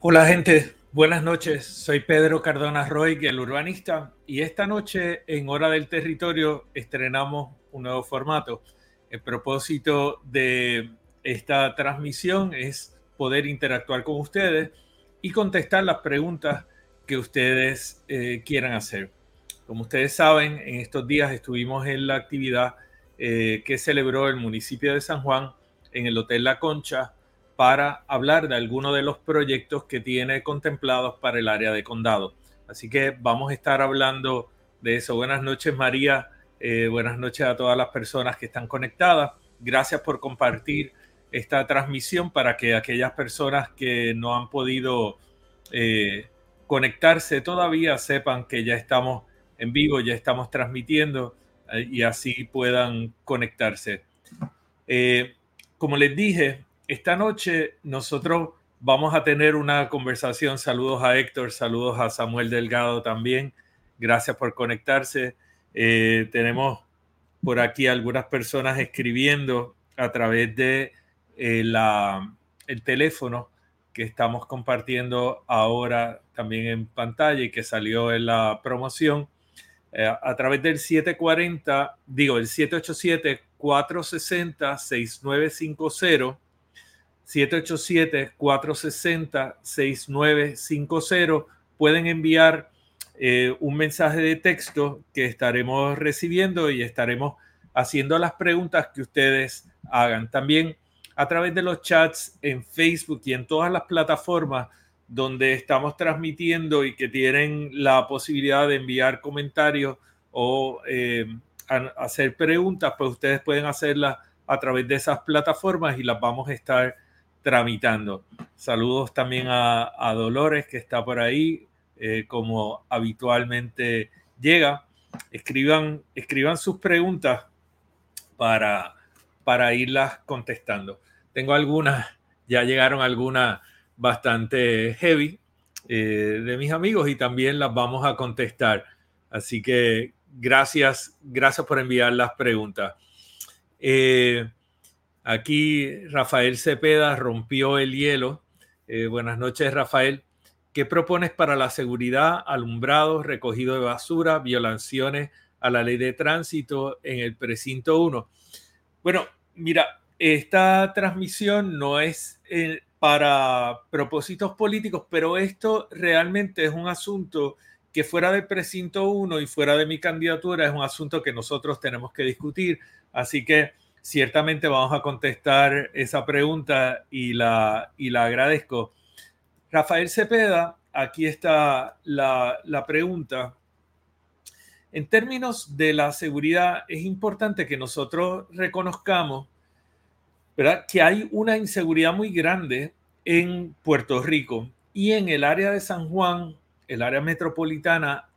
Hola gente, buenas noches. Soy Pedro Cardona Roy, el urbanista, y esta noche en Hora del Territorio estrenamos un nuevo formato. El propósito de esta transmisión es poder interactuar con ustedes y contestar las preguntas que ustedes eh, quieran hacer. Como ustedes saben, en estos días estuvimos en la actividad eh, que celebró el municipio de San Juan en el Hotel La Concha para hablar de algunos de los proyectos que tiene contemplados para el área de condado. Así que vamos a estar hablando de eso. Buenas noches, María. Eh, buenas noches a todas las personas que están conectadas. Gracias por compartir esta transmisión para que aquellas personas que no han podido eh, conectarse todavía sepan que ya estamos en vivo, ya estamos transmitiendo eh, y así puedan conectarse. como les dije, esta noche nosotros vamos a tener una conversación. Saludos a Héctor, saludos a Samuel Delgado también. Gracias por conectarse. Eh, tenemos por aquí algunas personas escribiendo a través de eh, el teléfono que estamos compartiendo ahora también en pantalla y que salió en la promoción. Eh, a través del 740, digo, el 787 460 6950 787-460-6950. Pueden enviar eh, un mensaje de texto que estaremos recibiendo y estaremos haciendo las preguntas que ustedes hagan. También a través de los chats en Facebook y en todas las plataformas donde estamos transmitiendo y que tienen la posibilidad de enviar comentarios o eh, hacer preguntas, pues ustedes pueden hacerlas a través de esas plataformas y las vamos a estar tramitando. Saludos también a, Dolores que está por ahí, eh, como habitualmente llega. Escriban, escriban sus preguntas para, para irlas contestando. Tengo algunas, ya llegaron algunas bastante heavy eh, de mis amigos y también las vamos a contestar. Así que gracias, gracias por enviar las preguntas. Eh, Aquí Rafael Cepeda rompió el hielo. Eh, buenas noches, Rafael. ¿Qué propones para la seguridad, alumbrado, recogido de basura, violaciones a la ley de tránsito en el precinto 1? Bueno, mira, esta transmisión no es eh, para propósitos políticos, pero esto realmente es un asunto que fuera del precinto 1 y fuera de mi candidatura es un asunto que nosotros tenemos que discutir. Así que ciertamente vamos a contestar esa pregunta y la, y la agradezco. Rafael Cepeda, aquí está la, la pregunta. En términos de la seguridad, es importante que nosotros reconozcamos ¿verdad? que hay una inseguridad muy grande en Puerto Rico Y en el área de San Juan, el área metropolitana,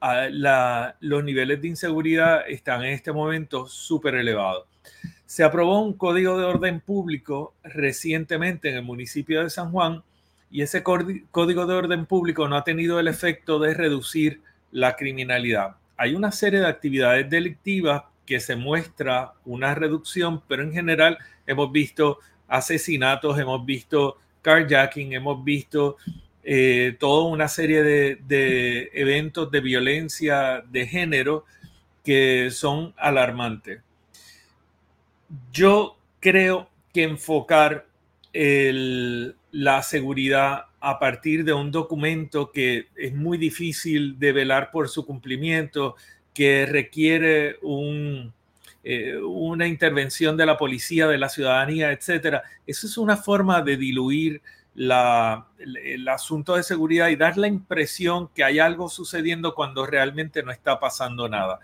los niveles de inseguridad están en este momento súper elevados. Se aprobó un código de orden público recientemente en el municipio de San Juan y ese código de orden público no ha tenido el efecto de reducir la criminalidad. Hay una serie de actividades delictivas que se muestra una reducción, pero en general hemos visto asesinatos, hemos visto carjacking, hemos visto eh, toda una serie de, eventos de violencia de género que son alarmantes. Yo creo que enfocar la seguridad a partir de un documento que es muy difícil de velar por su cumplimiento, que requiere eh, una intervención de la policía, de la ciudadanía, etcétera. Eso es una forma de diluir el, asunto de seguridad y dar la impresión que hay algo sucediendo cuando realmente no está pasando nada.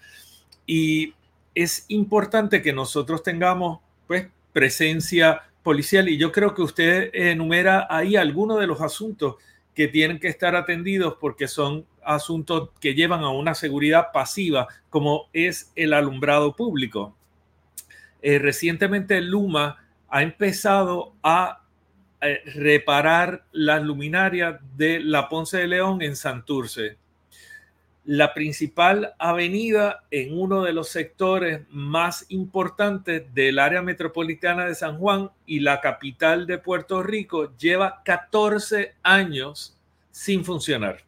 Y es importante que nosotros tengamos pues presencia policial y yo creo que usted enumera ahí algunos de los asuntos que tienen que estar atendidos porque son asuntos que llevan a una seguridad pasiva como es el alumbrado público. Eh, recientemente Luma ha empezado a eh, reparar las luminarias de la Ponce de León en Santurce. La principal avenida en uno de los sectores más importantes del área metropolitana de San Juan y la capital de Puerto Rico lleva 14 años sin funcionar.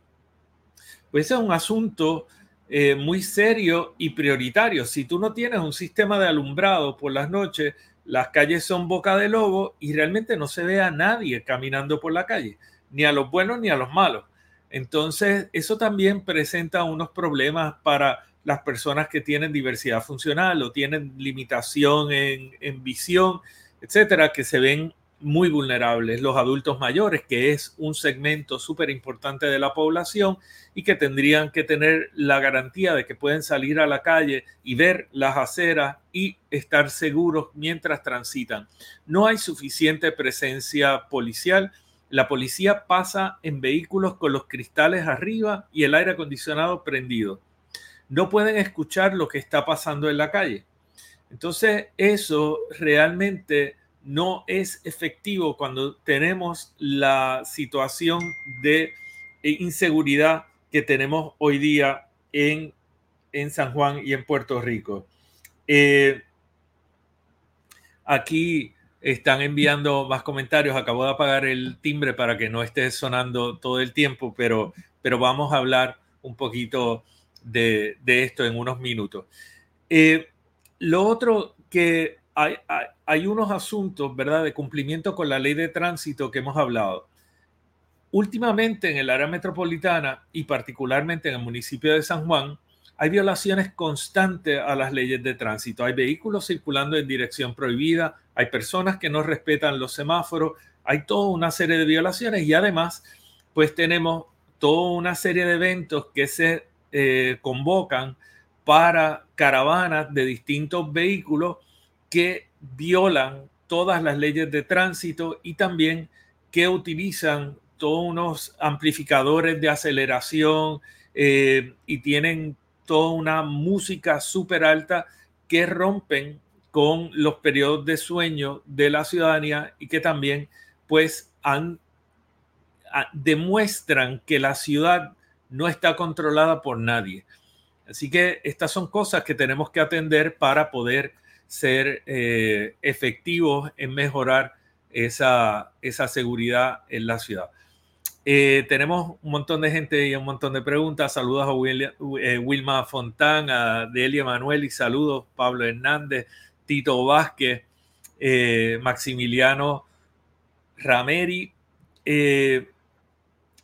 Pues es un asunto eh, muy serio y prioritario. Si tú no tienes un sistema de alumbrado por las noches, las calles son boca de lobo y realmente no se ve a nadie caminando por la calle, ni a los buenos ni a los malos. Entonces, eso también presenta unos problemas para las personas que tienen diversidad funcional o tienen limitación en, en visión, etcétera, que se ven muy vulnerables, los adultos mayores, que es un segmento súper importante de la población y que tendrían que tener la garantía de que pueden salir a la calle y ver las aceras y estar seguros mientras transitan. No hay suficiente presencia policial. La policía pasa en vehículos con los cristales arriba y el aire acondicionado prendido. No pueden escuchar lo que está pasando en la calle. Entonces, eso realmente no es efectivo cuando tenemos la situación de inseguridad que tenemos hoy día en, en San Juan y en Puerto Rico. Eh, aquí están enviando más comentarios. Acabo de apagar el timbre para que no esté sonando todo el tiempo, pero, pero vamos a hablar un poquito de, esto en unos minutos. Eh, lo otro que hay, unos asuntos, ¿verdad?, de cumplimiento con la ley de tránsito que hemos hablado. Últimamente en el área metropolitana y particularmente en el municipio de San Juan, hay violaciones constantes a las leyes de tránsito. Hay vehículos circulando en dirección prohibida, hay personas que no respetan los semáforos, hay toda una serie de violaciones y además, pues tenemos toda una serie de eventos que se eh, convocan para caravanas de distintos vehículos que violan todas las leyes de tránsito y también que utilizan todos unos amplificadores de aceleración eh, y tienen toda una música súper alta que rompen con los periodos de sueño de la ciudadanía y que también pues han, demuestran que la ciudad no está controlada por nadie. Así que estas son cosas que tenemos que atender para poder ser eh, efectivos en mejorar esa, esa, seguridad en la ciudad. Eh, tenemos un montón de gente y un montón de preguntas. Saludos a eh, Wilma Fontán, a Delia Manuel y saludos Pablo Hernández, Tito Vázquez, Maximiliano Rameri.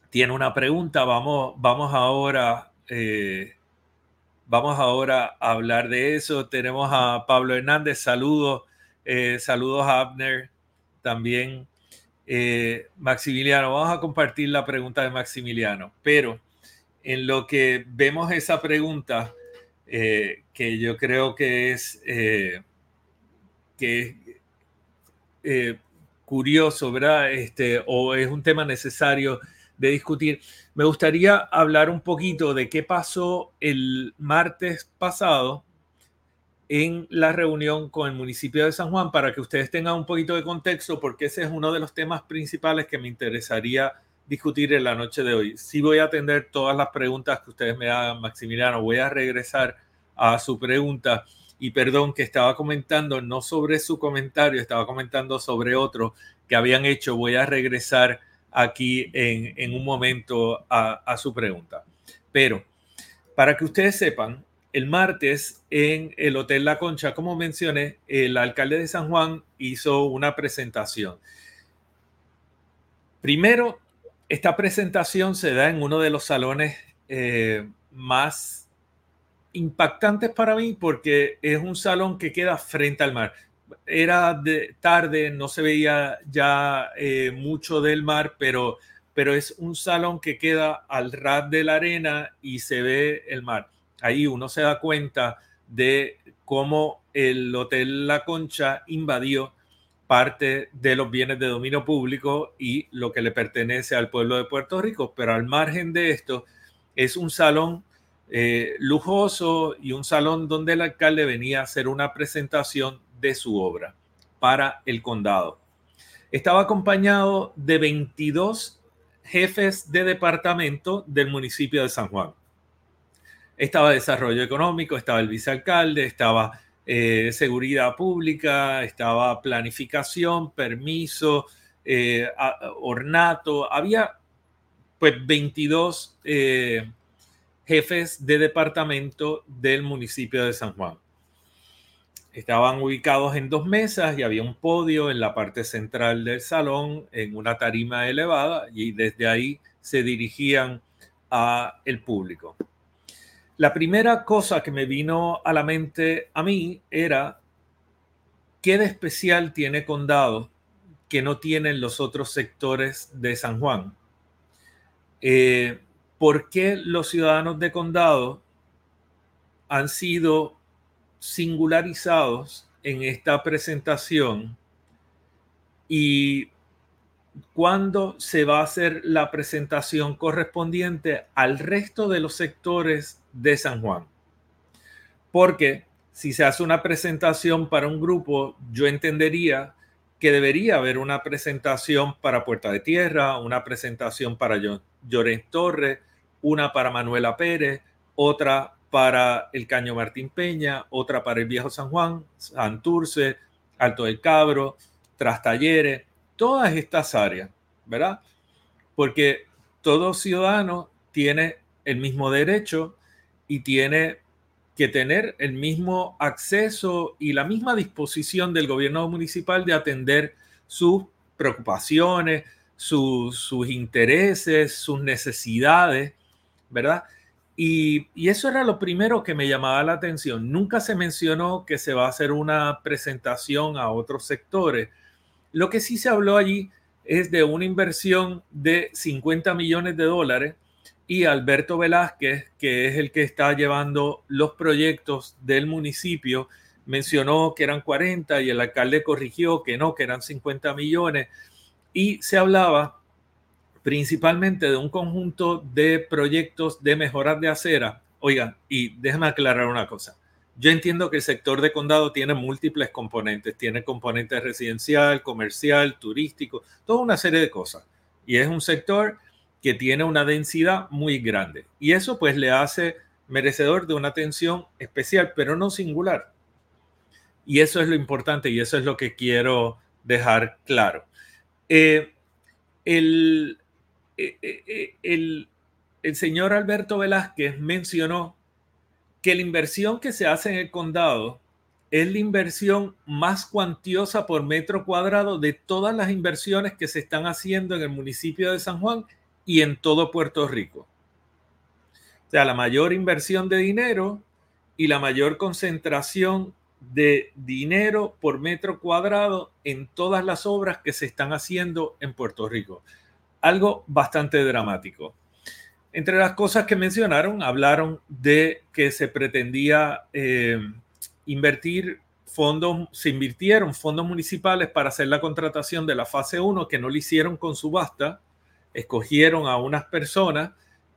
tiene una pregunta, vamos, vamos ahora Vamos ahora a hablar de eso. Tenemos a Pablo Hernández, saludos, eh, saludos a Abner también. Eh, Maximiliano, vamos a compartir la pregunta de Maximiliano, pero en lo que vemos esa pregunta, eh, que yo creo que es, que curioso, ¿verdad? Este, o es un tema necesario de discutir. Me gustaría hablar un poquito de qué pasó el martes pasado en la reunión con el municipio de San Juan para que ustedes tengan un poquito de contexto, porque ese es uno de los temas principales que me interesaría discutir en la noche de hoy. Sí voy a atender todas las preguntas que ustedes me hagan, Maximiliano. Voy a regresar a su pregunta y perdón que estaba comentando no sobre su comentario, estaba comentando sobre otro que habían hecho. Voy a regresar aquí en, un momento a, su pregunta. Pero para que ustedes sepan, el martes en el Hotel La Concha, como mencioné, el alcalde de San Juan hizo una presentación. Primero, esta presentación se da en uno de los salones eh, más impactantes para mí porque es un salón que queda frente al mar era de tarde, no se veía ya eh, mucho del mar, pero, pero es un salón que queda al ras de la arena y se ve el mar. Ahí uno se da cuenta de cómo el Hotel La Concha invadió parte de los bienes de dominio público y lo que le pertenece al pueblo de Puerto Rico, pero al margen de esto es un salón eh, lujoso y un salón donde el alcalde venía a hacer una presentación de su obra para el condado. Estaba acompañado de 22 jefes de departamento del municipio de San Juan. Estaba desarrollo económico, estaba el vicealcalde, estaba eh, seguridad pública, estaba planificación, permiso, eh, ornato. Había pues 22 eh, jefes de departamento del municipio de San Juan. Estaban ubicados en dos mesas y había un podio en la parte central del salón en una tarima elevada y desde ahí se dirigían a el público. La primera cosa que me vino a la mente a mí era qué de especial tiene Condado que no tienen los otros sectores de San Juan. Eh, ¿Por qué los ciudadanos de Condado han sido singularizados en esta presentación y cuándo se va a hacer la presentación correspondiente al resto de los sectores de San Juan. Porque si se hace una presentación para un grupo, yo entendería que debería haber una presentación para Puerta de Tierra, una presentación para Llorens Torres, una para Manuela Pérez, otra para el Caño Martín Peña, otra para el Viejo San Juan, Santurce, Alto del Cabro, Trastalleres, todas estas áreas, ¿verdad? Porque todo ciudadano tiene el mismo derecho y tiene que tener el mismo acceso y la misma disposición del gobierno municipal de atender sus preocupaciones, sus, sus intereses, sus necesidades, ¿verdad? Y, eso era lo primero que me llamaba la atención. Nunca se mencionó que se va a hacer una presentación a otros sectores. Lo que sí se habló allí es de una inversión de 50 millones de dólares y Alberto Velázquez, que es el que está llevando los proyectos del municipio, mencionó que eran 40 y el alcalde corrigió que no, que eran 50 millones. Y se hablaba principalmente de un conjunto de proyectos de mejoras de acera. Oigan, y déjame aclarar una cosa. Yo entiendo que el sector de condado tiene múltiples componentes. Tiene componentes residencial, comercial, turístico, toda una serie de cosas. Y es un sector que tiene una densidad muy grande. Y eso pues le hace merecedor de una atención especial, pero no singular. Y eso es lo importante y eso es lo que quiero dejar claro. Eh, el, el, el señor Alberto Velázquez mencionó que la inversión que se hace en el condado es la inversión más cuantiosa por metro cuadrado de todas las inversiones que se están haciendo en el municipio de San Juan y en todo Puerto Rico. O sea, la mayor inversión de dinero y la mayor concentración de dinero por metro cuadrado en todas las obras que se están haciendo en Puerto Rico algo bastante dramático. Entre las cosas que mencionaron, hablaron de que se pretendía eh, invertir fondos, se invirtieron fondos municipales para hacer la contratación de la fase 1, que no lo hicieron con subasta, escogieron a unas personas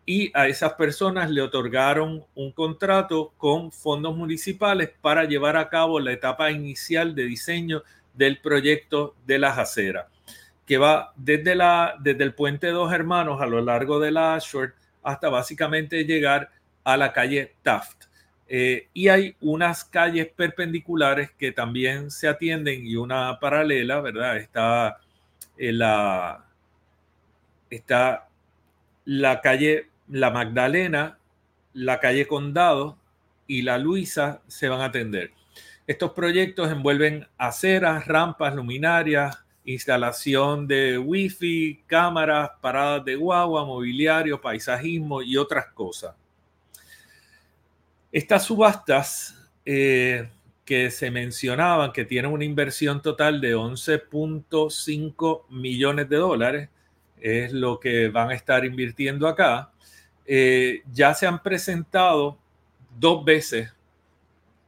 y a esas personas le otorgaron un contrato con fondos municipales para llevar a cabo la etapa inicial de diseño del proyecto de las aceras, que va desde, la, desde el puente Dos Hermanos a lo largo de la Ashford hasta básicamente llegar a la calle Taft. Eh, y hay unas calles perpendiculares que también se atienden y una paralela, ¿verdad? Está, la, está la calle La Magdalena, la calle Condado y la Luisa se van a atender. Estos proyectos envuelven aceras, rampas, luminarias, instalación de wifi, cámaras, paradas de guagua, mobiliario, paisajismo y otras cosas. Estas subastas eh, que se mencionaban, que tienen una inversión total de 11.5 millones de dólares, es lo que van a estar invirtiendo acá, eh, ya se han presentado dos veces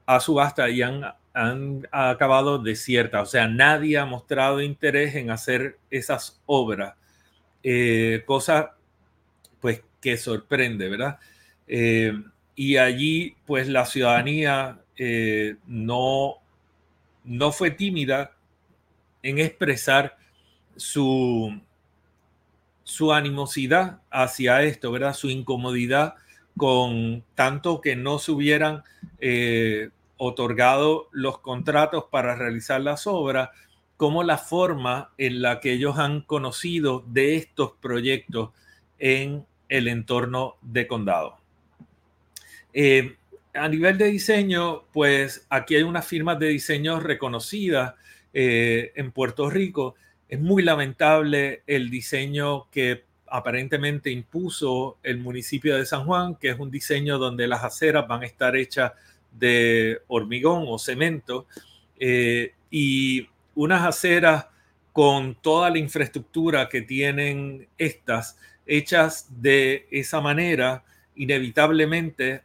a subasta y han, han acabado desiertas. O sea, nadie ha mostrado interés en hacer esas obras. Eh, cosa pues que sorprende, ¿verdad? y allí pues la ciudadanía eh, no, no fue tímida en expresar su, su animosidad hacia esto, ¿verdad? Su incomodidad con tanto que no se hubieran eh, otorgado los contratos para realizar las obras, como la forma en la que ellos han conocido de estos proyectos en el entorno de condado. Eh, a nivel de diseño, pues aquí hay unas firmas de diseño reconocidas eh, en Puerto Rico. Es muy lamentable el diseño que aparentemente impuso el municipio de San Juan, que es un diseño donde las aceras van a estar hechas de hormigón o cemento eh, y unas aceras con toda la infraestructura que tienen estas hechas de esa manera, inevitablemente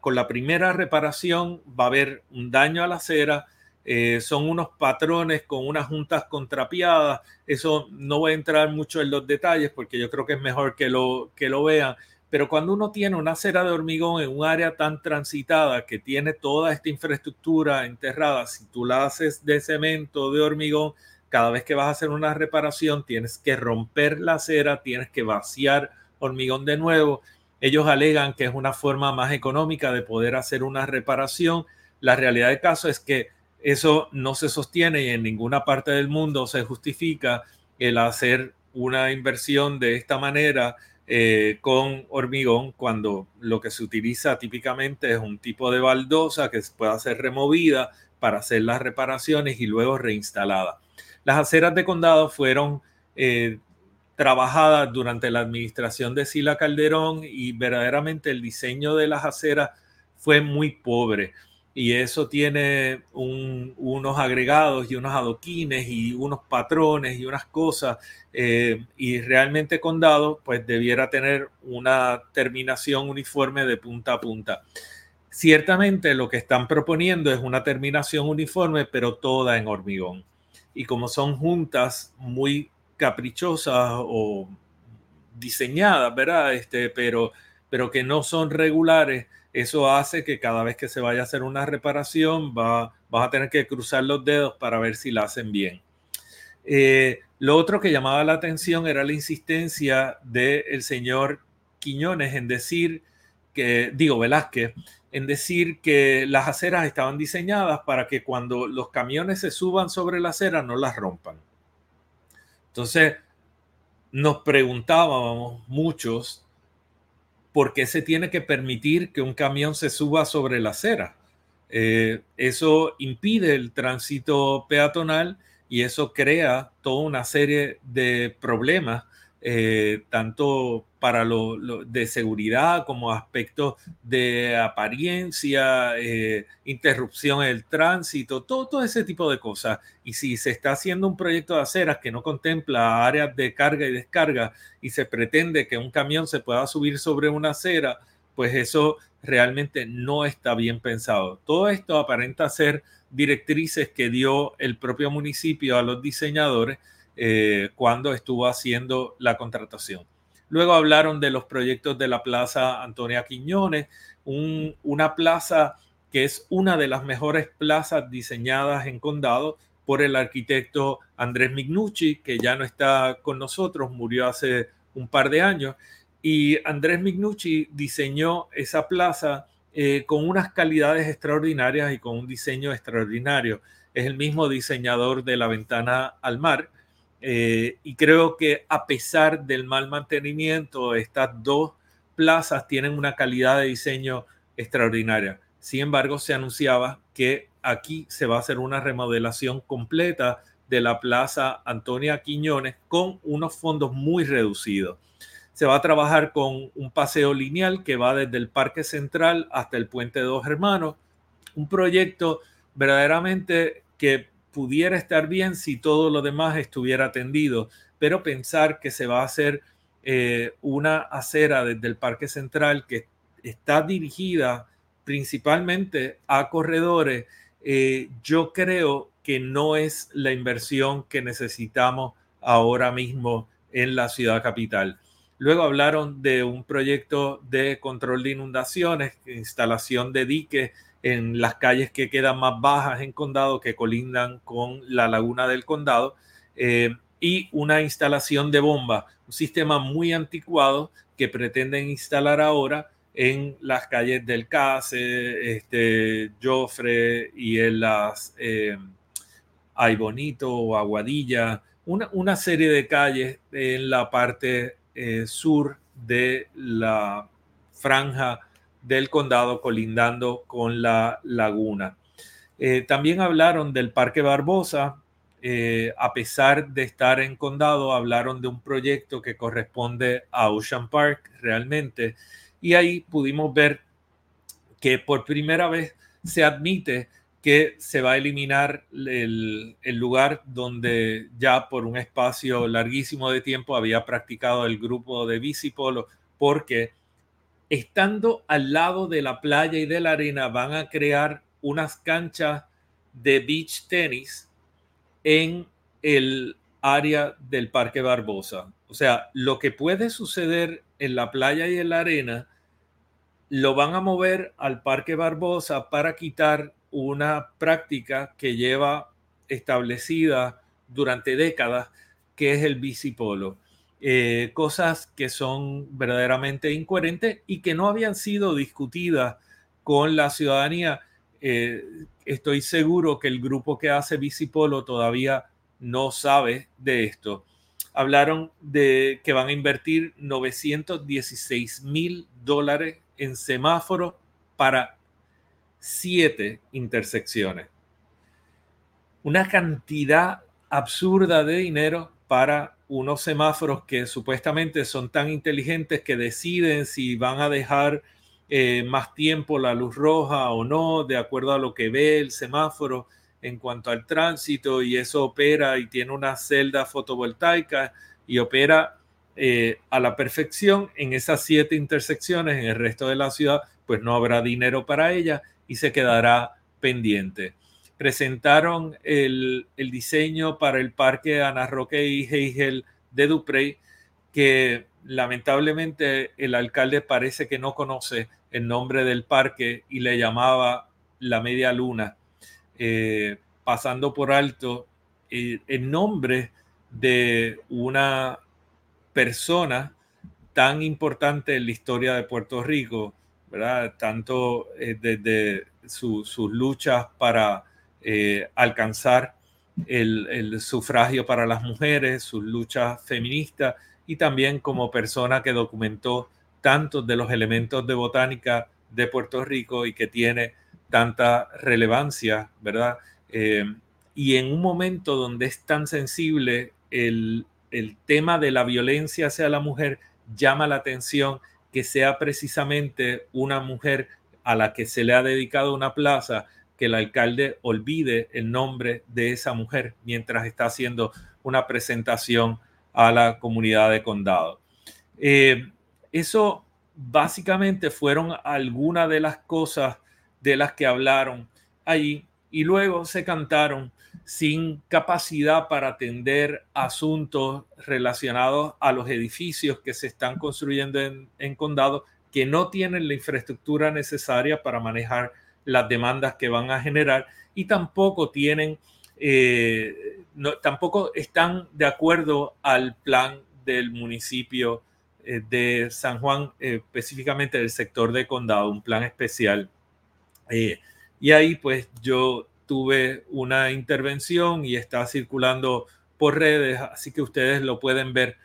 con la primera reparación va a haber un daño a la acera, eh, son unos patrones con unas juntas contrapiadas, eso no voy a entrar mucho en los detalles porque yo creo que es mejor que lo, que lo vean, pero cuando uno tiene una acera de hormigón en un área tan transitada que tiene toda esta infraestructura enterrada, si tú la haces de cemento, de hormigón, cada vez que vas a hacer una reparación tienes que romper la acera, tienes que vaciar hormigón de nuevo ellos alegan que es una forma más económica de poder hacer una reparación. La realidad del caso es que eso no se sostiene y en ninguna parte del mundo se justifica el hacer una inversión de esta manera eh, con hormigón cuando lo que se utiliza típicamente es un tipo de baldosa que puede ser removida para hacer las reparaciones y luego reinstalada. Las aceras de condado fueron eh, trabajada durante la administración de Sila Calderón y verdaderamente el diseño de las aceras fue muy pobre y eso tiene unos agregados y unos adoquines y unos patrones y unas cosas eh, y realmente Condado pues debiera tener una terminación uniforme de punta a punta. Ciertamente lo que están proponiendo es una terminación uniforme pero toda en hormigón y como son juntas muy caprichosas o diseñadas, ¿verdad? Este, pero, pero que no son regulares, eso hace que cada vez que se vaya a hacer una reparación va, vas a tener que cruzar los dedos para ver si la hacen bien. Eh, lo otro que llamaba la atención era la insistencia del señor Quiñones en decir que, digo Velázquez, en decir que las aceras estaban diseñadas para que cuando los camiones se suban sobre la acera no las rompan. Entonces, nos preguntábamos muchos por qué se tiene que permitir que un camión se suba sobre la acera. Eh, eso impide el tránsito peatonal y eso crea toda una serie de problemas eh, tanto para lo, de seguridad como aspectos de apariencia, eh, interrupción del tránsito, todo, todo ese tipo de cosas. Y si se está haciendo un proyecto de aceras que no contempla áreas de carga y descarga y se pretende que un camión se pueda subir sobre una acera, pues eso realmente no está bien pensado. Todo esto aparenta ser directrices que dio el propio municipio a los diseñadores eh, cuando estuvo haciendo la contratación. Luego hablaron de los proyectos de la Plaza Antonia Quiñones, una plaza que es una de las mejores plazas diseñadas en condado por el arquitecto Andrés Mignucci, que ya no está con nosotros, murió hace un par de años. Y Andrés Mignucci diseñó esa plaza eh, con unas calidades extraordinarias y con un diseño extraordinario. Es el mismo diseñador de la ventana al mar. Eh, y creo que a pesar del mal mantenimiento, estas dos plazas tienen una calidad de diseño extraordinaria. Sin embargo, se anunciaba que aquí se va a hacer una remodelación completa de la Plaza Antonia Quiñones con unos fondos muy reducidos. Se va a trabajar con un paseo lineal que va desde el Parque Central hasta el Puente Dos Hermanos, un proyecto verdaderamente que pudiera estar bien si todo lo demás estuviera atendido, pero pensar que se va a hacer eh, una acera desde el Parque Central que está dirigida principalmente a corredores, eh, yo creo que no es la inversión que necesitamos ahora mismo en la ciudad capital. Luego hablaron de un proyecto de control de inundaciones, instalación de diques en las calles que quedan más bajas en condado, que colindan con la laguna del condado, eh, y una instalación de bomba, un sistema muy anticuado que pretenden instalar ahora en las calles del Case, este, Joffre y en las eh, Ay Bonito o Aguadilla, una, una, serie de calles en la parte eh, sur de la franja del condado colindando con la laguna. Eh, también hablaron del Parque Barbosa, eh, a pesar de estar en condado, hablaron de un proyecto que corresponde a Ocean Park realmente. Y ahí pudimos ver que por primera vez se admite que se va a eliminar el, el, lugar donde ya por un espacio larguísimo de tiempo había practicado el grupo de bicipolo, porque estando al lado de la playa y de la arena van a crear unas canchas de beach tenis en el área del Parque Barbosa. O sea, lo que puede suceder en la playa y en la arena, lo van a mover al Parque Barbosa para quitar una práctica que lleva establecida durante décadas, que es el bicipolo. Eh, cosas que son verdaderamente incoherentes y que no habían sido discutidas con la ciudadanía. Eh, estoy seguro que el grupo que hace Bicipolo todavía no sabe de esto. Hablaron de que van a invertir 916 mil dólares en semáforos para siete intersecciones. Una cantidad absurda de dinero para unos semáforos que supuestamente son tan inteligentes que deciden si van a dejar eh, más tiempo la luz roja o no, de acuerdo a lo que ve el semáforo en cuanto al tránsito, y eso opera y tiene una celda fotovoltaica y opera eh, a la perfección en esas siete intersecciones, en el resto de la ciudad, pues no habrá dinero para ella y se quedará pendiente. Presentaron el, el diseño para el parque Ana Roque y Heigel de Duprey, que lamentablemente el alcalde parece que no conoce el nombre del parque y le llamaba la media luna, eh, pasando por alto eh, el nombre de una persona tan importante en la historia de Puerto Rico, ¿verdad? Tanto eh, desde sus luchas para alcanzar el, el, sufragio para las mujeres, sus luchas feministas y también como persona que documentó tantos de los elementos de botánica de Puerto Rico y que tiene tanta relevancia, ¿verdad? Eh, y en un momento donde es tan sensible el, el tema de la violencia hacia la mujer, llama la atención que sea precisamente una mujer a la que se le ha dedicado una plaza, que el alcalde olvide el nombre de esa mujer mientras está haciendo una presentación a la comunidad de condado. Eh, eso básicamente fueron algunas de las cosas de las que hablaron allí. y luego se cantaron sin capacidad para atender asuntos relacionados a los edificios que se están construyendo en, condado que no tienen la infraestructura necesaria para manejar las demandas que van a generar y tampoco tienen, eh, tampoco están de acuerdo al plan del municipio eh, de San Juan, eh, específicamente del sector de condado, un plan especial. y ahí pues yo tuve una intervención y está circulando por redes, así que ustedes lo pueden ver.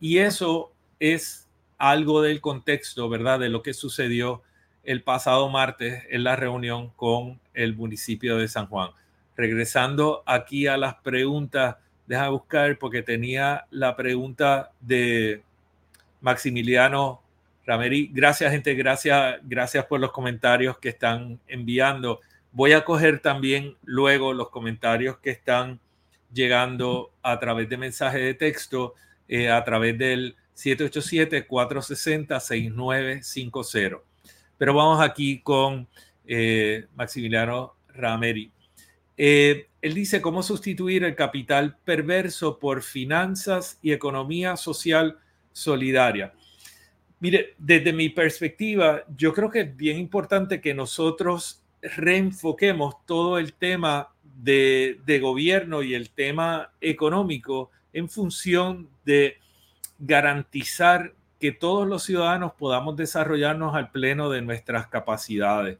Y eso es algo del contexto, ¿verdad? De lo que sucedió el pasado martes en la reunión con el municipio de San Juan. Regresando aquí a las preguntas, deja buscar porque tenía la pregunta de Maximiliano Rameri. Gracias, gente. Gracias, gracias por los comentarios que están enviando. Voy a coger también luego los comentarios que están llegando a través de mensaje de texto, eh, a través del 787-460-6950. Pero vamos aquí con eh, Maximiliano Rameri. Eh, él dice cómo sustituir el capital perverso por finanzas y economía social solidaria. Mire, desde mi perspectiva, yo creo que es bien importante que nosotros reenfoquemos todo el tema de, gobierno y el tema económico en función de garantizar que todos los ciudadanos podamos desarrollarnos al pleno de nuestras capacidades.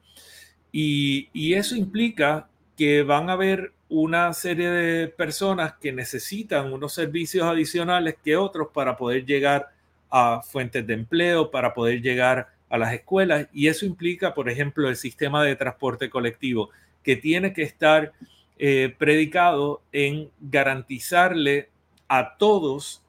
Y, eso implica que van a haber una serie de personas que necesitan unos servicios adicionales que otros para poder llegar a fuentes de empleo, para poder llegar a las escuelas y eso implica, por ejemplo, el sistema de transporte colectivo, que tiene que estar eh, predicado en garantizarle a todos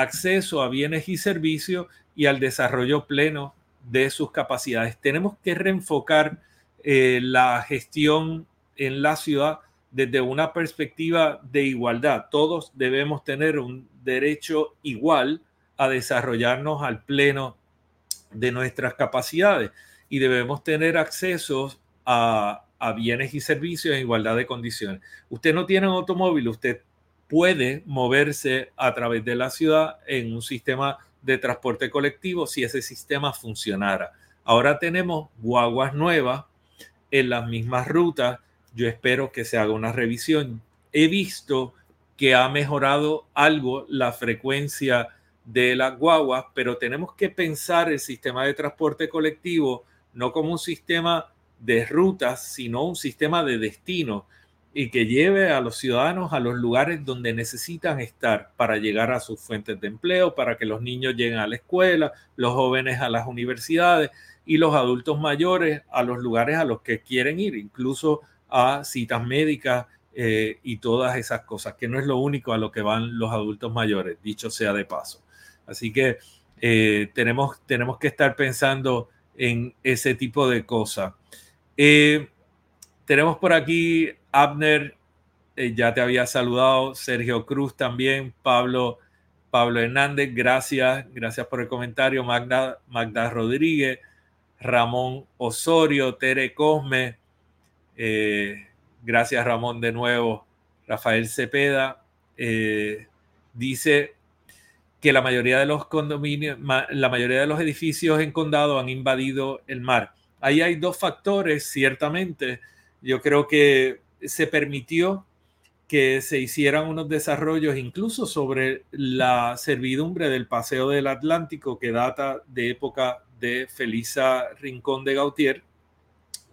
acceso a bienes y servicios y al desarrollo pleno de sus capacidades. Tenemos que reenfocar eh, la gestión en la ciudad desde una perspectiva de igualdad. Todos debemos tener un derecho igual a desarrollarnos al pleno de nuestras capacidades y debemos tener acceso a, bienes y servicios en igualdad de condiciones. Usted no tiene un automóvil, usted puede moverse a través de la ciudad en un sistema de transporte colectivo si ese sistema funcionara. Ahora tenemos guaguas nuevas en las mismas rutas. Yo espero que se haga una revisión. He visto que ha mejorado algo la frecuencia de las guaguas, pero tenemos que pensar el sistema de transporte colectivo no como un sistema de rutas, sino un sistema de destino y que lleve a los ciudadanos a los lugares donde necesitan estar para llegar a sus fuentes de empleo, para que los niños lleguen a la escuela, los jóvenes a las universidades y los adultos mayores a los lugares a los que quieren ir, incluso a citas médicas eh, y todas esas cosas, que no es lo único a lo que van los adultos mayores, dicho sea de paso. Así que eh, tenemos, tenemos que estar pensando en ese tipo de cosas. Eh, tenemos por aquí Abner, eh, ya te había saludado, Sergio Cruz también, Pablo, Pablo Hernández, gracias, gracias por el comentario, Magda, Magda Rodríguez, Ramón Osorio, Tere Cosme, gracias Ramón de nuevo, Rafael Cepeda, dice que la mayoría de los condominios, la mayoría de los edificios en condado han invadido el mar. Ahí hay dos factores, ciertamente. Yo creo que se permitió que se hicieran unos desarrollos incluso sobre la servidumbre del Paseo del Atlántico que data de época de Felisa Rincón de Gautier.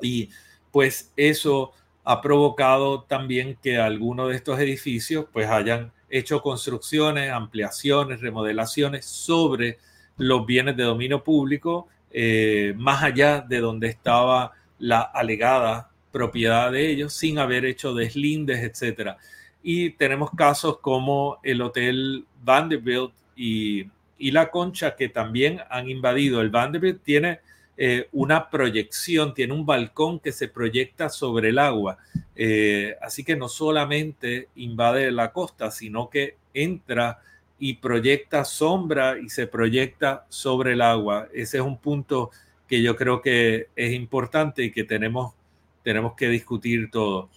Y pues eso ha provocado también que algunos de estos edificios pues hayan hecho construcciones, ampliaciones, remodelaciones sobre los bienes de dominio público, eh, más allá de donde estaba la alegada propiedad de ellos, sin haber hecho deslindes, etc. Y tenemos casos como el Hotel Vanderbilt y, y La Concha, que también han invadido. El Vanderbilt tiene eh, una proyección, tiene un balcón que se proyecta sobre el agua. Eh, así que no solamente invade la costa, sino que entra y proyecta sombra y se proyecta sobre el agua. Ese es un punto que yo creo que es importante y que tenemos, tenemos que discutir todo.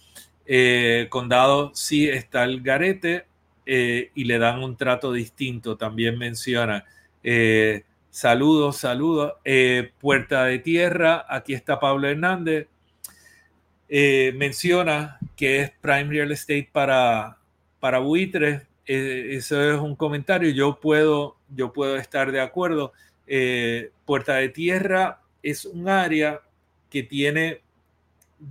Eh, condado sí está el garete eh, y le dan un trato distinto, también menciona. Eh, saludos, saludos. Puerta de Tierra, aquí está Pablo Hernández. menciona que es Prime Real Estate para, para buitres. eso es un comentario. Yo puedo, yo puedo estar de acuerdo. Puerta de Tierra es un área que tiene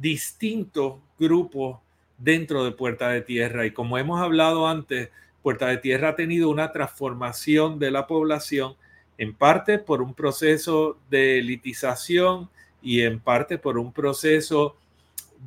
distintos grupos dentro de Puerta de Tierra. Y como hemos hablado antes, Puerta de Tierra ha tenido una transformación de la población, en parte por un proceso de elitización y en parte por un proceso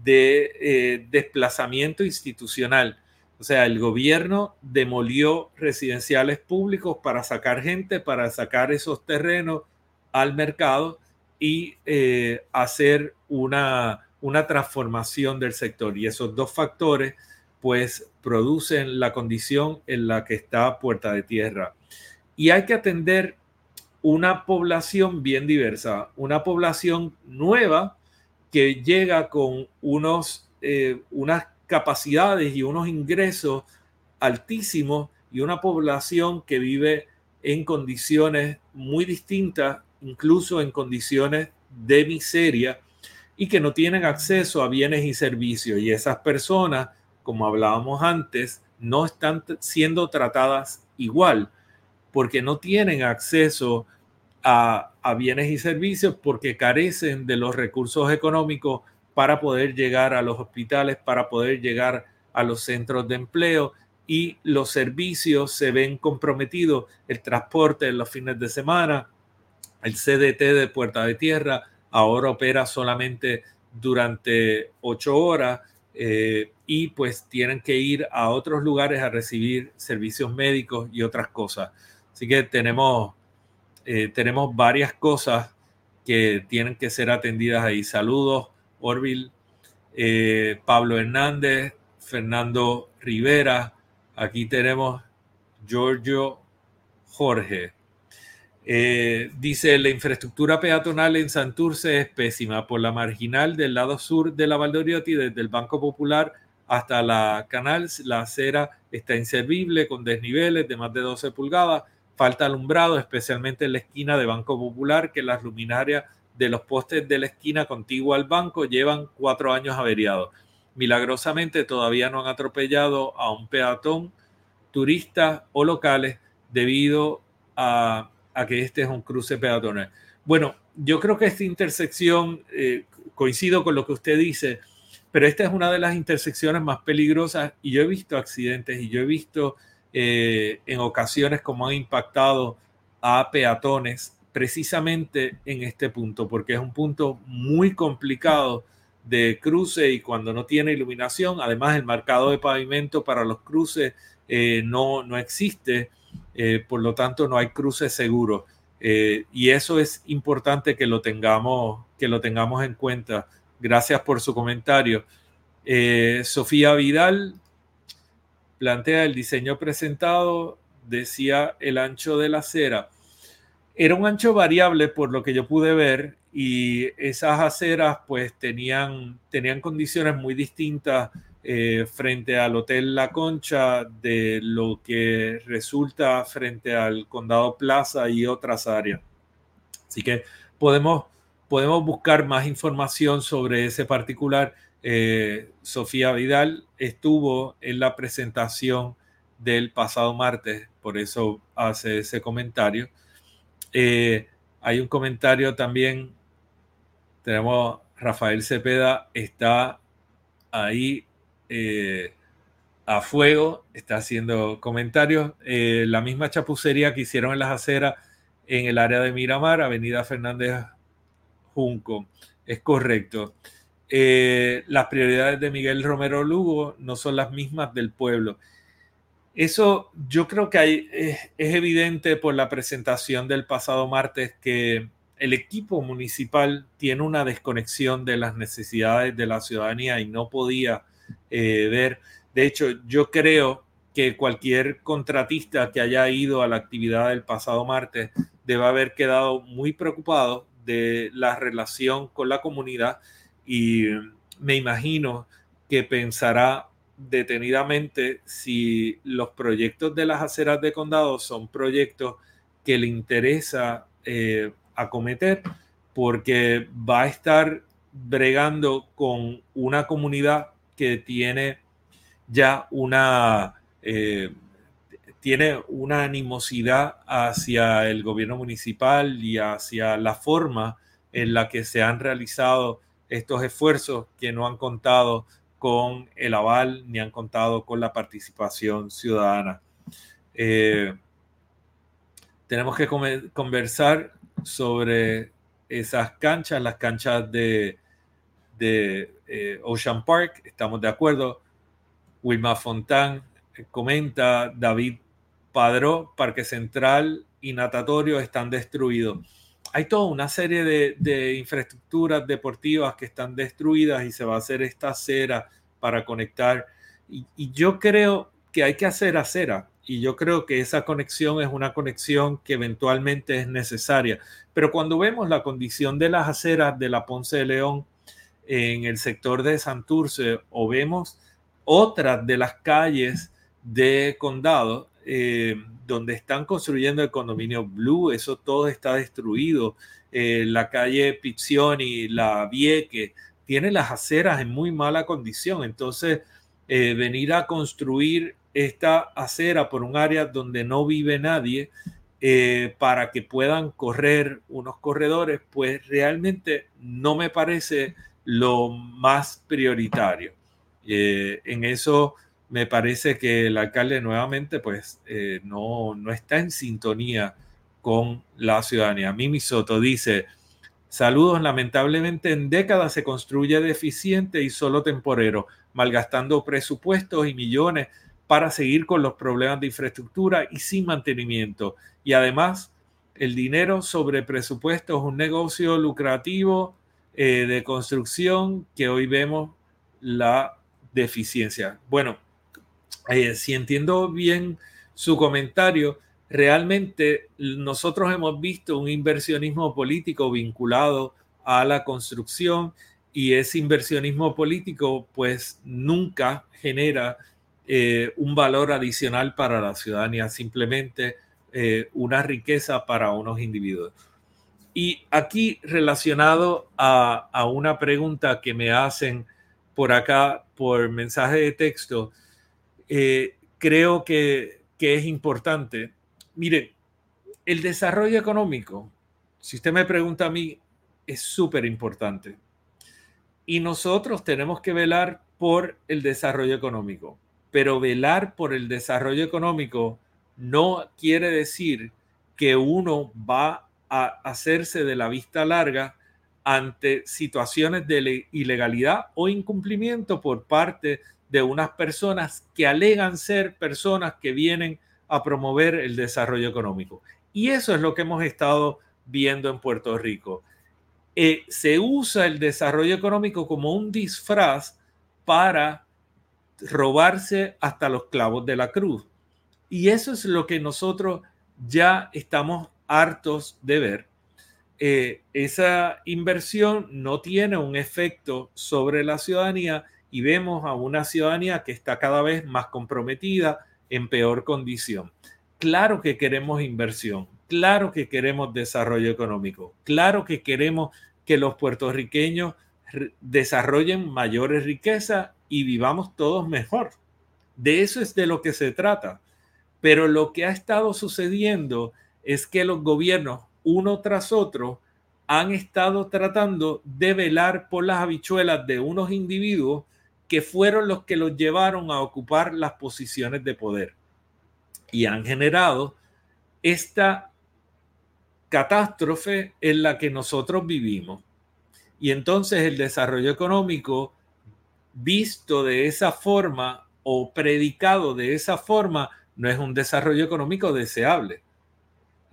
de eh, desplazamiento institucional. O sea, el gobierno demolió residenciales públicos para sacar gente, para sacar esos terrenos al mercado y eh, hacer una, una transformación del sector. Y esos dos factores pues producen la condición en la que está Puerta de Tierra. Y hay que atender una población bien diversa, una población nueva que llega con unos, eh, unas capacidades y unos ingresos altísimos y una población que vive en condiciones muy distintas incluso en condiciones de miseria y que no tienen acceso a bienes y servicios. Y esas personas, como hablábamos antes, no están siendo tratadas igual porque no tienen acceso a, bienes y servicios porque carecen de los recursos económicos para poder llegar a los hospitales, para poder llegar a los centros de empleo y los servicios se ven comprometidos, el transporte en los fines de semana, el CDT de Puerta de Tierra ahora opera solamente durante ocho horas eh, y pues tienen que ir a otros lugares a recibir servicios médicos y otras cosas. Así que tenemos, eh, tenemos varias cosas que tienen que ser atendidas ahí. Saludos, Orville, eh, Pablo Hernández, Fernando Rivera. Aquí tenemos Giorgio Jorge. Eh, dice, la infraestructura peatonal en Santurce es pésima. Por la marginal del lado sur de la Valdoriotti, desde el Banco Popular hasta la canal, la acera está inservible con desniveles de más de 12 pulgadas. Falta alumbrado, especialmente en la esquina de Banco Popular, que las luminarias de los postes de la esquina contigua al banco llevan cuatro años averiados. Milagrosamente todavía no han atropellado a un peatón, turistas o locales debido a a que este es un cruce peatonal. Bueno, yo creo que esta intersección, eh, coincido con lo que usted dice, pero esta es una de las intersecciones más peligrosas y yo he visto accidentes y yo he visto eh, en ocasiones cómo han impactado a peatones precisamente en este punto, porque es un punto muy complicado de cruce y cuando no tiene iluminación, además el marcado de pavimento para los cruces eh, no, no existe. Eh, por lo tanto no hay cruce seguro. Eh, y eso es importante que lo tengamos, que lo tengamos en cuenta. Gracias por su comentario. Eh, Sofía Vidal plantea el diseño presentado, decía el ancho de la acera. Era un ancho variable por lo que yo pude ver y esas aceras pues tenían, tenían condiciones muy distintas eh, frente al Hotel La Concha de lo que resulta frente al Condado Plaza y otras áreas. Así que podemos, podemos buscar más información sobre ese particular. Eh, Sofía Vidal estuvo en la presentación del pasado martes, por eso hace ese comentario. Eh, hay un comentario también, tenemos Rafael Cepeda, está ahí eh, a fuego, está haciendo comentarios. Eh, la misma chapucería que hicieron en las aceras en el área de Miramar, Avenida Fernández Junco. Es correcto. Eh, las prioridades de Miguel Romero Lugo no son las mismas del pueblo. Eso yo creo que hay, es, es evidente por la presentación del pasado martes que el equipo municipal tiene una desconexión de las necesidades de la ciudadanía y no podía eh, ver. De hecho, yo creo que cualquier contratista que haya ido a la actividad del pasado martes debe haber quedado muy preocupado de la relación con la comunidad y, me imagino que pensará detenidamente si los proyectos de las aceras de condado son proyectos que le interesa eh, acometer porque va a estar bregando con una comunidad que tiene ya una eh, tiene una animosidad hacia el gobierno municipal y hacia la forma en la que se han realizado estos esfuerzos que no han contado con el aval ni han contado con la participación ciudadana. Eh, tenemos que conversar sobre esas canchas, las canchas de, de eh, Ocean Park, estamos de acuerdo. Wilma Fontán comenta, David Padró, Parque Central y Natatorio están destruidos. Hay toda una serie de, infraestructuras deportivas que están destruidas y se va a hacer esta acera para conectar. Y, yo creo que hay que hacer acera y yo creo que esa conexión es una conexión que eventualmente es necesaria. Pero cuando vemos la condición de las aceras de la Ponce de León en el sector de Santurce o vemos otras de las calles de condado, eh, donde están construyendo el condominio Blue, eso todo está destruido. Eh, la calle Pizzioni, la Vieque, tiene las aceras en muy mala condición. Entonces, eh, venir a construir esta acera por un área donde no vive nadie para que puedan correr unos corredores, pues realmente no me parece lo más prioritario. en eso me parece que el alcalde nuevamente pues eh, no, no está en sintonía con la ciudadanía. Mimi Soto dice, saludos, lamentablemente en décadas se construye deficiente y solo temporero, malgastando presupuestos y millones para seguir con los problemas de infraestructura y sin mantenimiento. Y además, el dinero sobre presupuesto es un negocio lucrativo eh, de construcción que hoy vemos la deficiencia. Bueno, eh, si entiendo bien su comentario, realmente nosotros hemos visto un inversionismo político vinculado a la construcción y ese inversionismo político pues nunca genera eh, un valor adicional para la ciudadanía, simplemente una riqueza para unos individuos. Y aquí relacionado a, a una pregunta que me hacen por acá por mensaje de texto, eh, creo que, es importante. Mire, el desarrollo económico, si usted me pregunta a mí, es súper importante. Y nosotros tenemos que velar por el desarrollo económico. Pero velar por el desarrollo económico no quiere decir que uno va a hacerse de la vista larga ante situaciones de ilegalidad o incumplimiento por parte de unas personas que alegan ser personas que vienen a promover el desarrollo económico. Y eso es lo que hemos estado viendo en Puerto Rico. Eh, se usa el desarrollo económico como un disfraz para robarse hasta los clavos de la cruz. Y eso es lo que nosotros ya estamos hartos de ver. Eh, esa inversión no tiene un efecto sobre la ciudadanía y vemos a una ciudadanía que está cada vez más comprometida, en peor condición. Claro que queremos inversión, claro que queremos desarrollo económico, claro que queremos que los puertorriqueños desarrollen mayores riquezas y vivamos todos mejor. De eso es de lo que se trata. Pero lo que ha estado sucediendo es que los gobiernos, uno tras otro, han estado tratando de velar por las habichuelas de unos individuos que fueron los que los llevaron a ocupar las posiciones de poder y han generado esta catástrofe en la que nosotros vivimos. Y entonces el desarrollo económico visto de esa forma o predicado de esa forma no es un desarrollo económico deseable.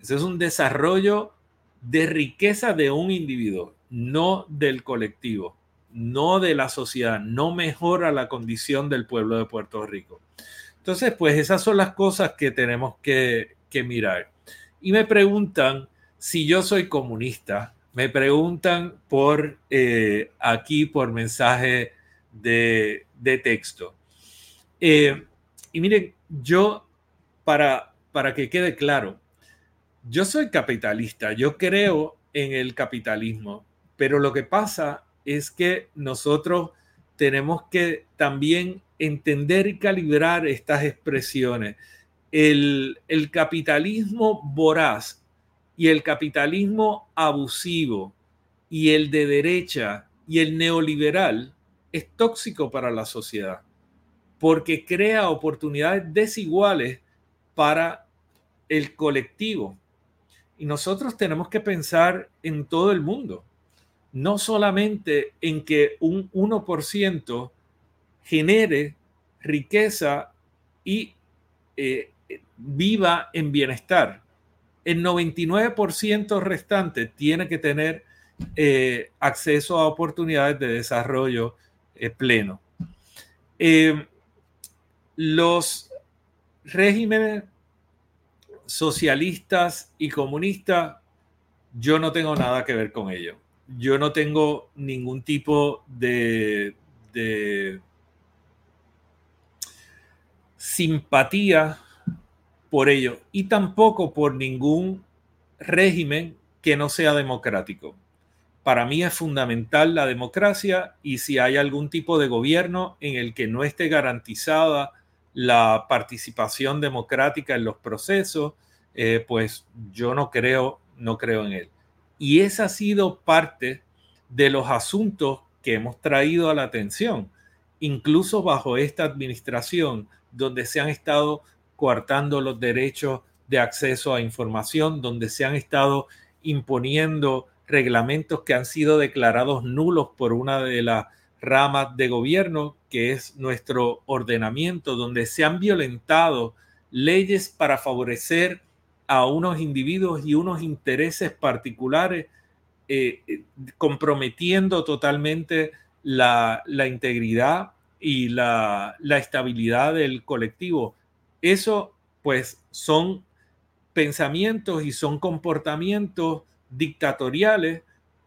Ese es un desarrollo de riqueza de un individuo, no del colectivo no de la sociedad, no mejora la condición del pueblo de Puerto Rico. Entonces, pues esas son las cosas que tenemos que, mirar. Y me preguntan si yo soy comunista Me preguntan por aquí, por mensaje de, texto. y miren, yo, para, para que quede claro, yo soy capitalista, yo creo en el capitalismo, pero lo que pasa es que nosotros tenemos que también entender y calibrar estas expresiones. El, capitalismo voraz y el capitalismo abusivo y el de derecha y el neoliberal es tóxico para la sociedad porque crea oportunidades desiguales para el colectivo. Y nosotros tenemos que pensar en todo el mundo, no solamente en que un 1% genere riqueza y eh, viva en bienestar. El 99% restante tiene que tener eh, acceso a oportunidades de desarrollo eh, pleno. los regímenes socialistas y comunistas, yo no tengo nada que ver con ello. Yo no tengo ningún tipo de, simpatía por ello y tampoco por ningún régimen que no sea democrático. Para mí es fundamental la democracia y si hay algún tipo de gobierno en el que no esté garantizada la participación democrática en los procesos, eh, pues yo no creo, no creo en él. Y esa ha sido parte de los asuntos que hemos traído a la atención, incluso bajo esta administración, donde se han estado coartando los derechos de acceso a información, donde se han estado imponiendo reglamentos que han sido declarados nulos por una de las ramas de gobierno, que es nuestro ordenamiento, donde se han violentado leyes para favorecer a unos individuos y unos intereses particulares, eh, eh, comprometiendo totalmente la, integridad y la, la, estabilidad del colectivo. Eso, pues, son pensamientos y son comportamientos dictatoriales,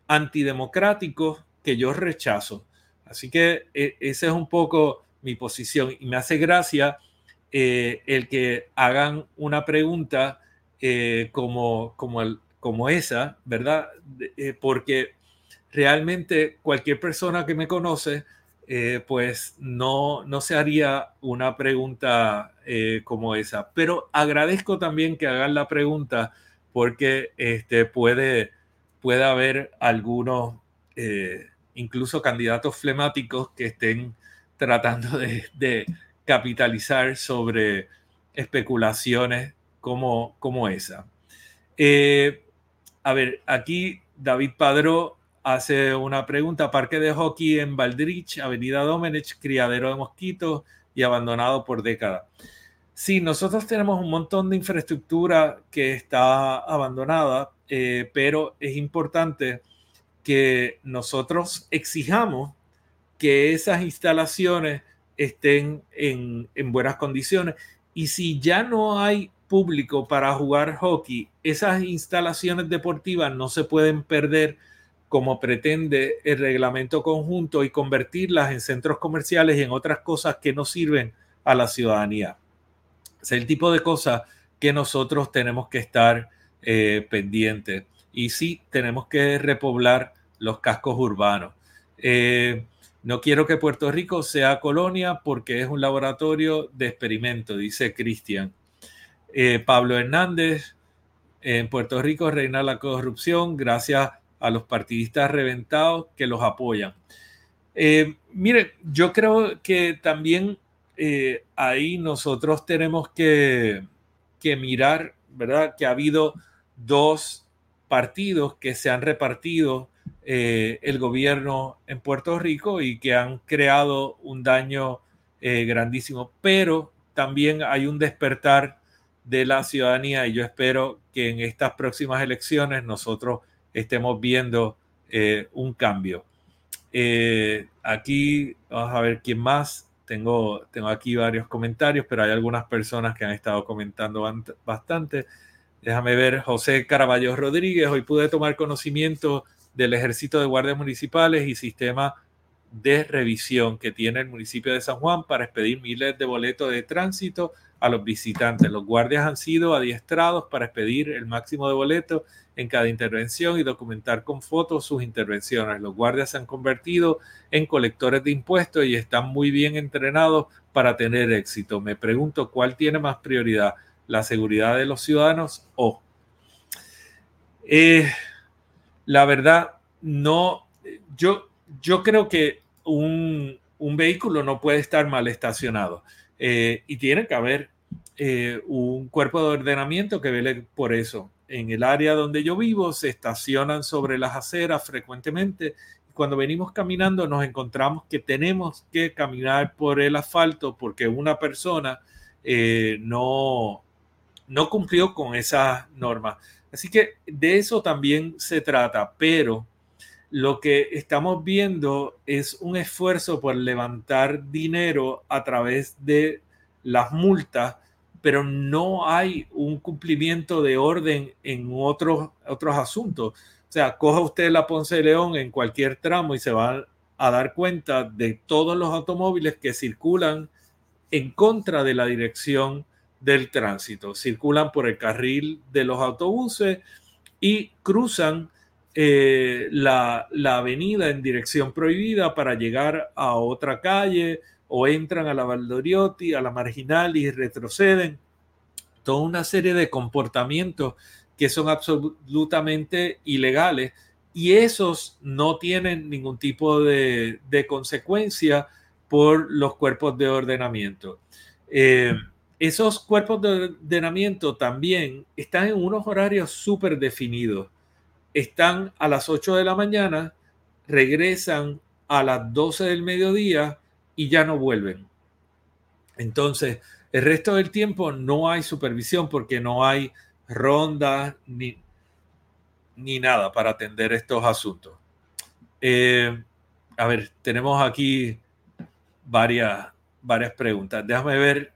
antidemocráticos, que yo rechazo. Así que e, esa es un poco mi posición y me hace gracia eh, el que hagan una pregunta eh, como, como, el, como esa, ¿verdad? Eh, porque realmente cualquier persona que me conoce, pues no, no se haría una pregunta como esa. Pero agradezco también que hagan la pregunta porque este, puede, puede haber algunos incluso candidatos flemáticos que estén tratando de, capitalizar sobre especulaciones como, como esa. Eh, a ver, aquí David Padró hace una pregunta. Parque de hockey en Valdrich, Avenida Domenech, criadero de mosquitos y abandonado por décadas. Sí, nosotros tenemos un montón de infraestructura que está abandonada, eh, pero es importante que nosotros exijamos que esas instalaciones estén en, buenas condiciones. Y si ya no hay público para jugar hockey, esas instalaciones deportivas no se pueden perder como pretende el reglamento conjunto y convertirlas en centros comerciales y en otras cosas que no sirven a la ciudadanía. Es el tipo de cosas que nosotros tenemos que estar eh, pendientes y sí tenemos que repoblar los cascos urbanos. Eh, no quiero que Puerto Rico sea colonia porque es un laboratorio de experimento, dice Cristian. Eh, Pablo Hernández, en Puerto Rico reina la corrupción gracias a los partidistas reventados que los apoyan. Eh, mire, yo creo que también ahí nosotros tenemos que, que mirar, ¿verdad? Que ha habido dos partidos que se han repartido eh, el gobierno en Puerto Rico y que han creado un daño eh, grandísimo. Pero también hay un despertar de la ciudadanía y yo espero que en estas próximas elecciones nosotros estemos viendo eh, un cambio. aquí vamos a ver quién más. Tengo, tengo aquí varios comentarios, pero hay algunas personas que han estado comentando bastante. Déjame ver, José Caraballo Rodríguez, hoy pude tomar conocimiento del ejército de guardias municipales y sistema de revisión que tiene el municipio de San Juan para expedir miles de boletos de tránsito a los visitantes. Los guardias han sido adiestrados para expedir el máximo de boletos en cada intervención y documentar con fotos sus intervenciones. Los guardias se han convertido en colectores de impuestos y están muy bien entrenados para tener éxito. Me pregunto cuál tiene más prioridad, la seguridad de los ciudadanos o... Eh, la verdad, no, yo, yo creo que un, vehículo no puede estar mal estacionado eh, y tiene que haber eh, un cuerpo de ordenamiento que vele por eso. En el área donde yo vivo se estacionan sobre las aceras frecuentemente. Cuando venimos caminando nos encontramos que tenemos que caminar por el asfalto porque una persona eh, no, no cumplió con esas normas. Así que de eso también se trata, pero lo que estamos viendo es un esfuerzo por levantar dinero a través de las multas, pero no hay un cumplimiento de orden en otros, otros asuntos. O sea, coja usted la Ponce de León en cualquier tramo y se va a dar cuenta de todos los automóviles que circulan en contra de la dirección del tránsito. Circulan por el carril de los autobuses y cruzan eh, la, avenida en dirección prohibida para llegar a otra calle o entran a la Valdoriotti, a la Marginal y retroceden. Toda una serie de comportamientos que son absolutamente ilegales y esos no tienen ningún tipo de, consecuencia por los cuerpos de ordenamiento. Eh, esos cuerpos de ordenamiento también están en unos horarios súper definidos. Están a las 8 de la mañana, regresan a las 12 del mediodía y ya no vuelven. Entonces, el resto del tiempo no hay supervisión porque no hay rondas ni, ni nada para atender estos asuntos. Eh, a ver, tenemos aquí varias, varias preguntas. Déjame ver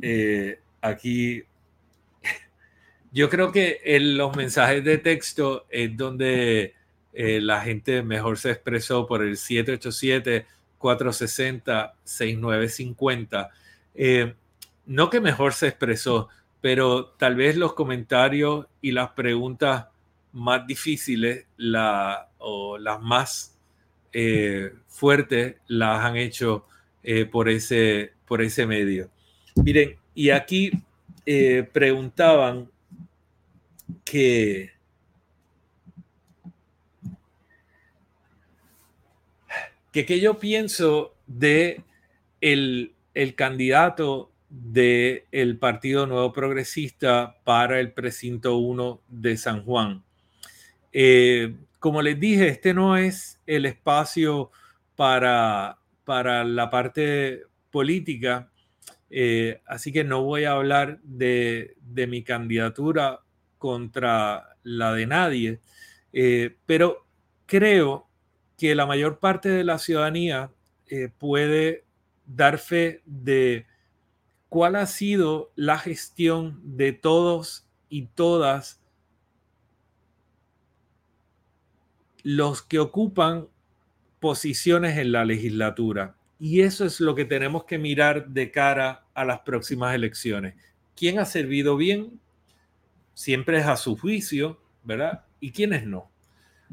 eh, aquí yo creo que en los mensajes de texto es donde eh, la gente mejor se expresó por el 787-460-6950. Eh, no que mejor se expresó, pero tal vez los comentarios y las preguntas más difíciles o las más fuertes las han hecho por, ese, por ese medio. Miren, y aquí eh, preguntaban que que, yo pienso de el, candidato del el Partido Nuevo Progresista para el precinto 1 de San Juan. Eh, como les dije, este no es el espacio para, para la parte política eh, así que no voy a hablar de, mi candidatura contra la de nadie, eh, pero creo que la mayor parte de la ciudadanía eh, puede dar fe de cuál ha sido la gestión de todos y todas los que ocupan posiciones en la legislatura. Y eso es lo que tenemos que mirar de cara a las próximas elecciones. ¿Quién ha servido bien? Siempre es a su juicio, ¿verdad? ¿Y quiénes no?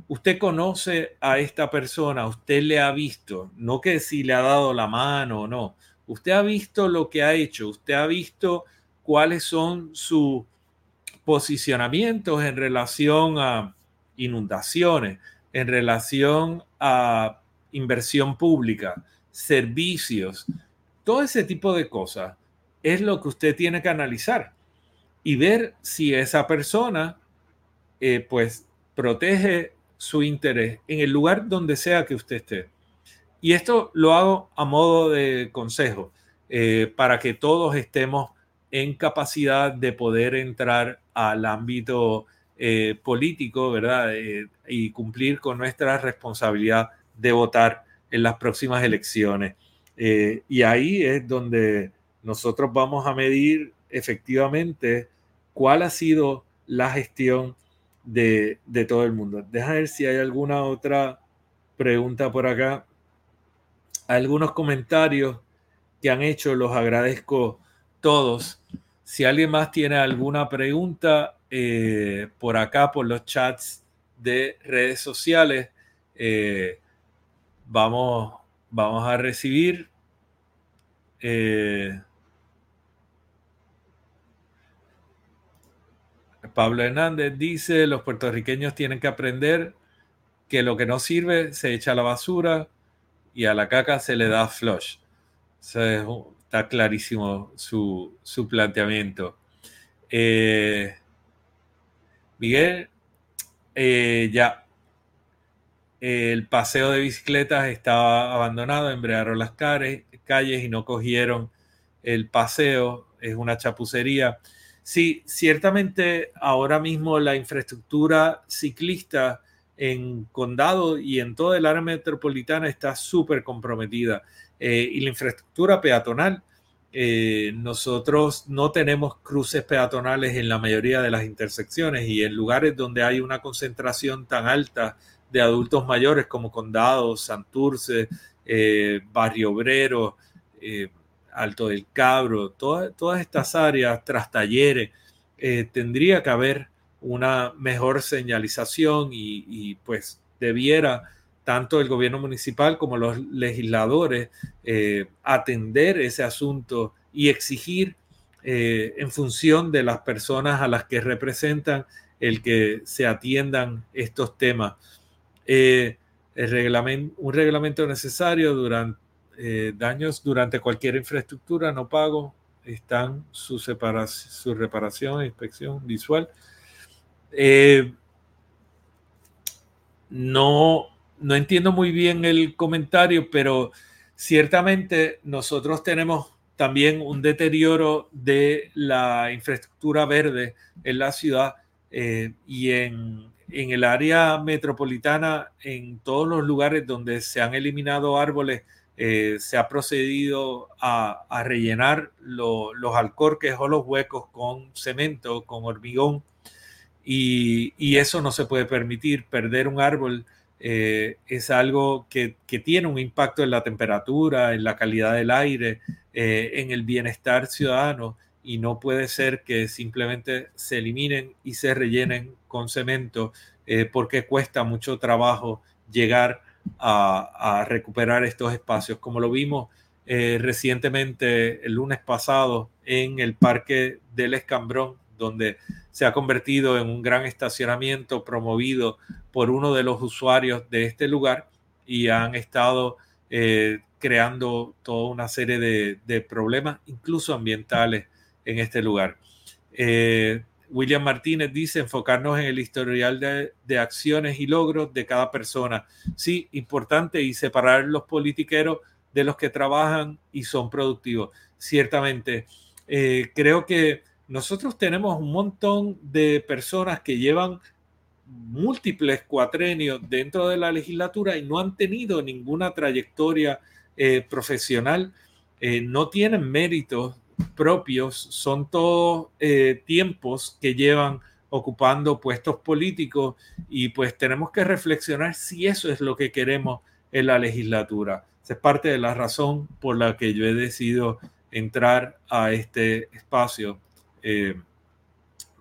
Usted conoce a esta persona, usted le ha visto, no que si le ha dado la mano o no, usted ha visto lo que ha hecho, usted ha visto cuáles son sus posicionamientos en relación a inundaciones, en relación a inversión pública, servicios, todo ese tipo de cosas es lo que usted tiene que analizar y ver si esa persona eh, pues protege su interés en el lugar donde sea que usted esté. Y esto lo hago a modo de consejo eh, para que todos estemos en capacidad de poder entrar al ámbito eh, político, ¿verdad? y cumplir con nuestra responsabilidad de votar en las próximas elecciones. Eh, y ahí es donde nosotros vamos a medir efectivamente cuál ha sido la gestión de, de todo el mundo. Deja ver si hay alguna otra pregunta por acá. Algunos comentarios que han hecho, los agradezco todos. Si alguien más tiene alguna pregunta eh, por acá, por los chats de redes sociales, eh, vamos, vamos a recibir. Eh, Pablo Hernández dice, los puertorriqueños tienen que aprender que lo que no sirve se echa a la basura y a la caca se le da flush. está clarísimo su, planteamiento. Eh, Miguel, eh, ya. El paseo de bicicletas estaba abandonado, embrearon las calles y no cogieron el paseo. Es una chapucería. Sí, ciertamente ahora mismo la infraestructura ciclista en condado y en toda el área metropolitana está súper comprometida. Eh, y la infraestructura peatonal, eh, nosotros no tenemos cruces peatonales en la mayoría de las intersecciones y en lugares donde hay una concentración tan alta de adultos mayores como Condado, Santurce, eh, Barrio Obrero, Alto del Cabro, todas estas áreas, tras talleres, tendría que haber una mejor señalización y, pues debiera tanto el gobierno municipal como los legisladores eh, atender ese asunto y exigir eh, en función de las personas a las que representan el que se atiendan estos temas. Eh, el un reglamento necesario durante daños durante cualquier infraestructura no pago están su, separación, su reparación inspección visual. Eh, no, no entiendo muy bien el comentario, pero ciertamente nosotros tenemos también un deterioro de la infraestructura verde en la ciudad eh, y en, el área metropolitana, en todos los lugares donde se han eliminado árboles, eh, se ha procedido a, rellenar los alcorques o los huecos con cemento, con hormigón, y, eso no se puede permitir. Perder un árbol eh, es algo que, tiene un impacto en la temperatura, en la calidad del aire, eh, en el bienestar ciudadano y no puede ser que simplemente se eliminen y se rellenen con cemento eh, porque cuesta mucho trabajo llegar a, recuperar estos espacios, como lo vimos recientemente el lunes pasado en el Parque del Escambrón, donde se ha convertido en un gran estacionamiento promovido por uno de los usuarios de este lugar y han estado eh, creando toda una serie de, problemas, incluso ambientales, en este lugar. Eh, William Martínez dice enfocarnos en el historial de, acciones y logros de cada persona. Sí, importante y separar los politiqueros de los que trabajan y son productivos. Ciertamente, eh, creo que nosotros tenemos un montón de personas que llevan múltiples cuatrenios dentro de la legislatura y no han tenido ninguna trayectoria eh, profesional, no tienen méritos propios, son todos eh, tiempos que llevan ocupando puestos políticos y pues tenemos que reflexionar si eso es lo que queremos en la legislatura. Esa es parte de la razón por la que yo he decidido entrar a este espacio eh,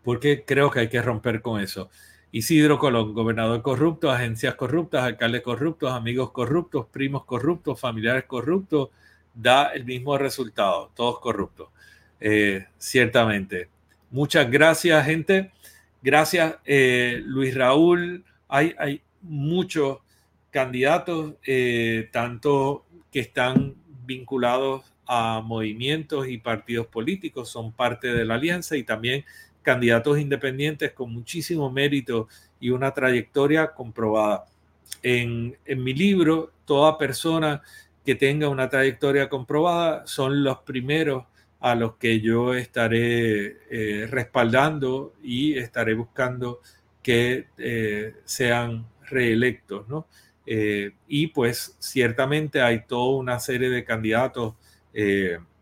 porque creo que hay que romper con eso. Isidro Colón, gobernador corrupto, agencias corruptas, alcaldes corruptos, amigos corruptos, primos corruptos, familiares corruptos, da el mismo resultado, todos corruptos. Eh, ciertamente. Muchas gracias, gente. Gracias, eh, Luis Raúl. Hay, hay muchos candidatos, tanto que están vinculados a movimientos y partidos políticos, son parte de la alianza y también candidatos independientes con muchísimo mérito y una trayectoria comprobada. En, mi libro, toda persona que tenga una trayectoria comprobada son los primeros a los que yo estaré eh, respaldando y estaré buscando que eh, sean reelectos, ¿no? Eh, y pues ciertamente hay toda una serie de candidatos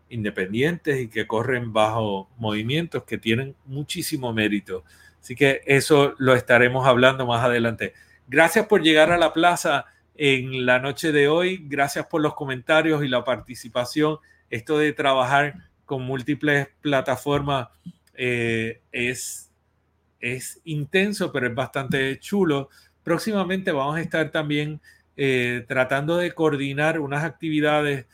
independientes y que corren bajo movimientos que tienen muchísimo mérito. Así que eso lo estaremos hablando más adelante. Gracias por llegar a la plaza en la noche de hoy. Gracias por los comentarios y la participación. Esto de trabajar con múltiples plataformas eh, es, es intenso, pero es bastante chulo. Próximamente vamos a estar también eh, tratando de coordinar unas actividades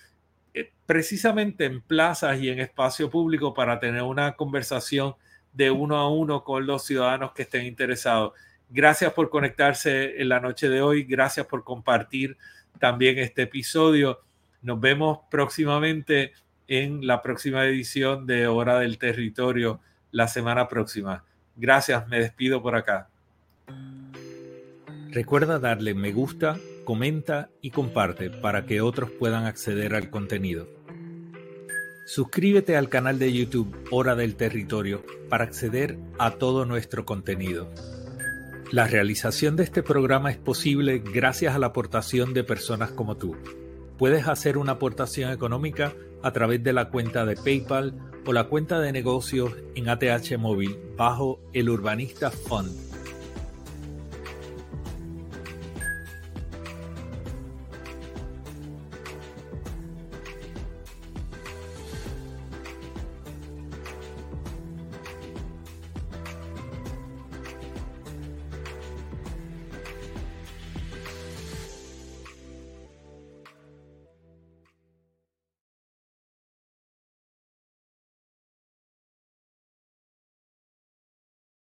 eh, precisamente en plazas y en espacio público para tener una conversación de uno a uno con los ciudadanos que estén interesados. Gracias por conectarse en la noche de hoy. Gracias por compartir también este episodio. Nos vemos próximamente en la próxima edición de Hora del Territorio la semana próxima. Gracias, me despido por acá. Recuerda darle me gusta, comenta y comparte para que otros puedan acceder al contenido. Suscríbete al canal de YouTube Hora del Territorio para acceder a todo nuestro contenido. La realización de este programa es posible gracias a la aportación de personas como tú. Puedes hacer una aportación económica a través de la cuenta de PayPal o la cuenta de negocios en ATH Móvil bajo el Urbanista Fund